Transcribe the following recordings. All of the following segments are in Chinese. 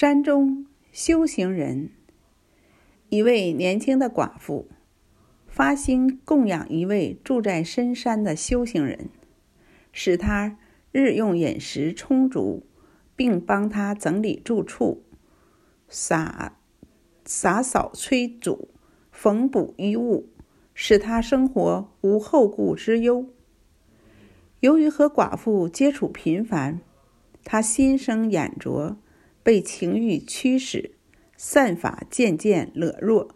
山中修行人，一位年轻的寡妇发心供养一位住在深山的修行人，使他日用饮食充足，并帮他整理住处、洒洒扫炊煮、缝补衣物，使他生活无后顾之忧。由于和寡妇接触频繁，他心生眼拙。被情欲驱使，散法渐渐裸弱。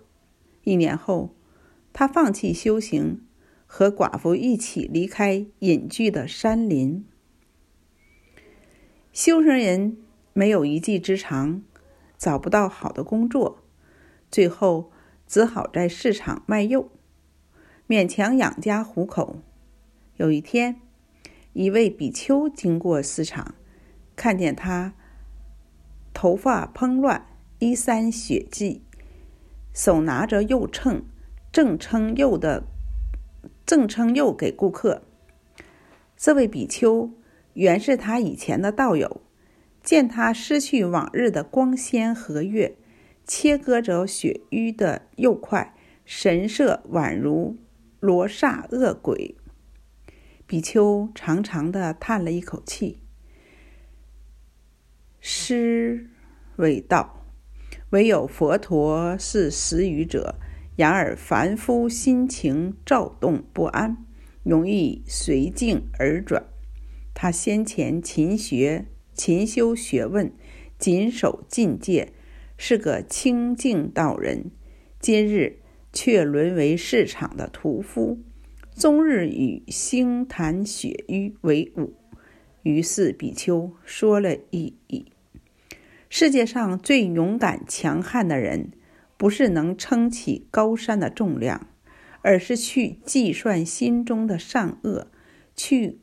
一年后，他放弃修行，和寡妇一起离开隐居的山林。修行人没有一技之长，找不到好的工作，最后只好在市场卖肉，勉强养家糊口。有一天，一位比丘经过市场，看见他。头发蓬乱，衣衫血迹，手拿着肉秤，正称肉的正称肉给顾客。这位比丘原是他以前的道友，见他失去往日的光鲜和悦，切割着血瘀的肉块，神色宛如罗刹恶鬼。比丘长长的叹了一口气。师未道：“唯有佛陀是实语者。然而凡夫心情躁动不安，容易随境而转。他先前勤学、勤修学问，谨守禁戒，是个清净道人。今日却沦为市场的屠夫，终日与腥痰血瘀为伍。”于是比丘说了一语。世界上最勇敢强悍的人，不是能撑起高山的重量，而是去计算心中的善恶，去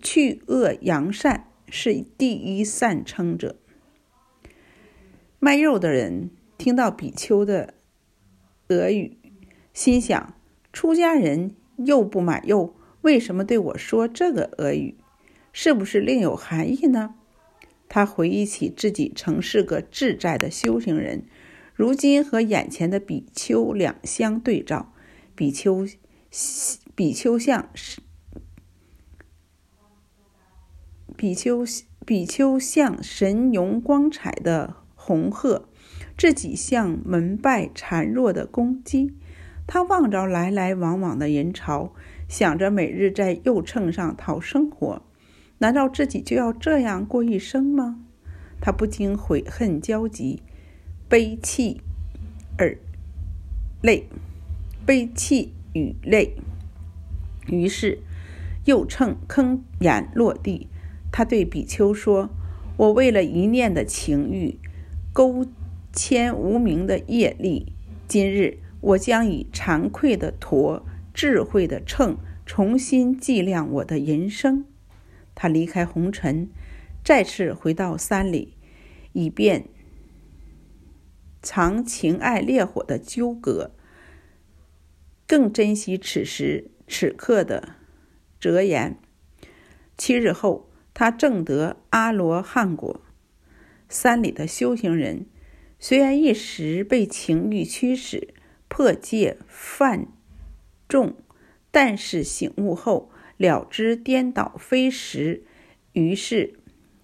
去恶扬善，是第一善称者。卖肉的人听到比丘的俄语，心想：出家人又不买肉，为什么对我说这个俄语？是不是另有含义呢？他回忆起自己曾是个自在的修行人，如今和眼前的比丘两相对照，比丘比丘像比丘比丘像神容光彩的红鹤，自己像门拜孱弱的公鸡。他望着来来往往的人潮，想着每日在右秤上讨生活。难道自己就要这样过一生吗？他不禁悔恨交集，悲泣而泪，悲泣与泪。于是，又秤铿然落地。他对比丘说：“我为了一念的情欲，勾牵无明的业力。今日，我将以惭愧的驼，智慧的秤，重新计量我的人生。”他离开红尘，再次回到山里，以便藏情爱烈火的纠葛，更珍惜此时此刻的哲言。七日后，他证得阿罗汉果。山里的修行人虽然一时被情欲驱使，破戒犯众，但是醒悟后。了知颠倒非实，于是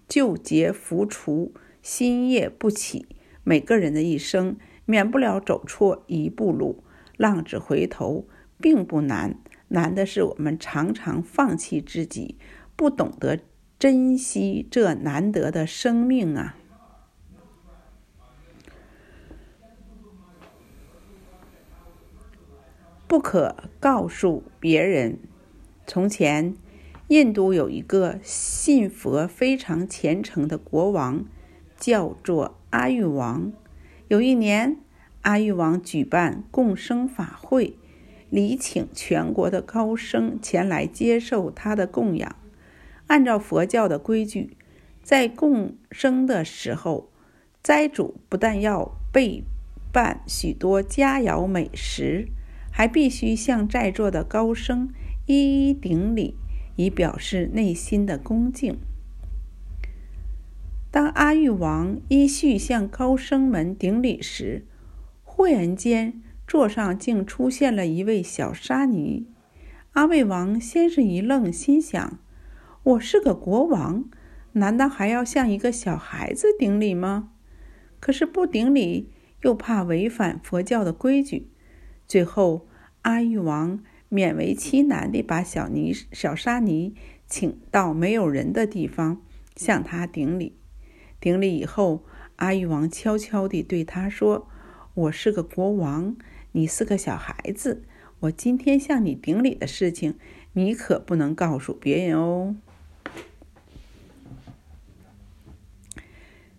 旧结伏除，新业不起。每个人的一生免不了走错一步路，浪子回头并不难，难的是我们常常放弃自己，不懂得珍惜这难得的生命啊！不可告诉别人。从前，印度有一个信佛非常虔诚的国王，叫做阿育王。有一年，阿育王举办共生法会，礼请全国的高僧前来接受他的供养。按照佛教的规矩，在共生的时候，斋主不但要备办许多佳肴美食，还必须向在座的高僧。一一顶礼，以表示内心的恭敬。当阿育王依序向高生门顶礼时，忽然间座上竟出现了一位小沙弥。阿魏王先是一愣，心想：“我是个国王，难道还要向一个小孩子顶礼吗？”可是不顶礼又怕违反佛教的规矩。最后，阿育王勉为其难地把小尼小沙尼请到没有人的地方，向他顶礼。顶礼以后，阿育王悄悄地对他说：“我是个国王，你是个小孩子。”我今天向你顶礼的事情，你可不能告诉别人哦。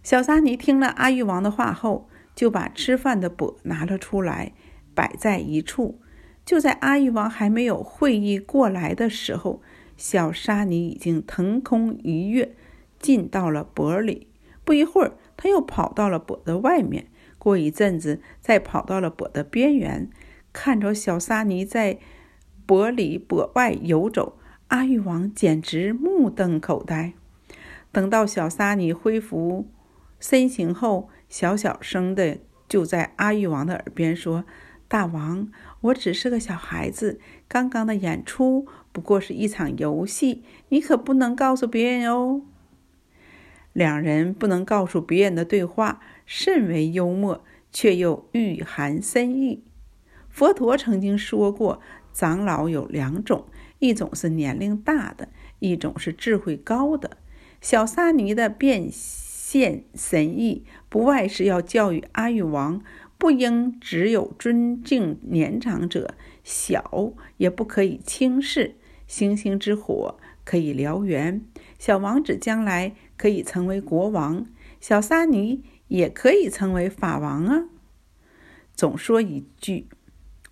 小沙弥听了阿育王的话后，就把吃饭的钵拿了出来，摆在一处。就在阿育王还没有会意过来的时候，小沙弥已经腾空一跃，进到了钵里。不一会儿，他又跑到了钵的外面。过一阵子，再跑到了钵的边缘。看着小沙弥在钵里钵外游走，阿育王简直目瞪口呆。等到小沙弥恢复身形后，小小声的就在阿育王的耳边说：“大王，我只是个小孩子，刚刚的演出不过是一场游戏，你可不能告诉别人哦。”两人不能告诉别人的对话，甚为幽默，却又蕴含深意。佛陀曾经说过，长老有两种，一种是年龄大的，一种是智慧高的。小沙弥的变现神意，不外是要教育阿育王，不应只有尊敬年长者，小也不可以轻视。星星之火可以燎原，小王子将来可以成为国王，小沙弥也可以成为法王啊。总说一句。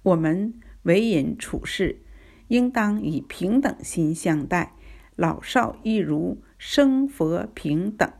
我们为人处事，应当以平等心相待，老少一如，生佛平等。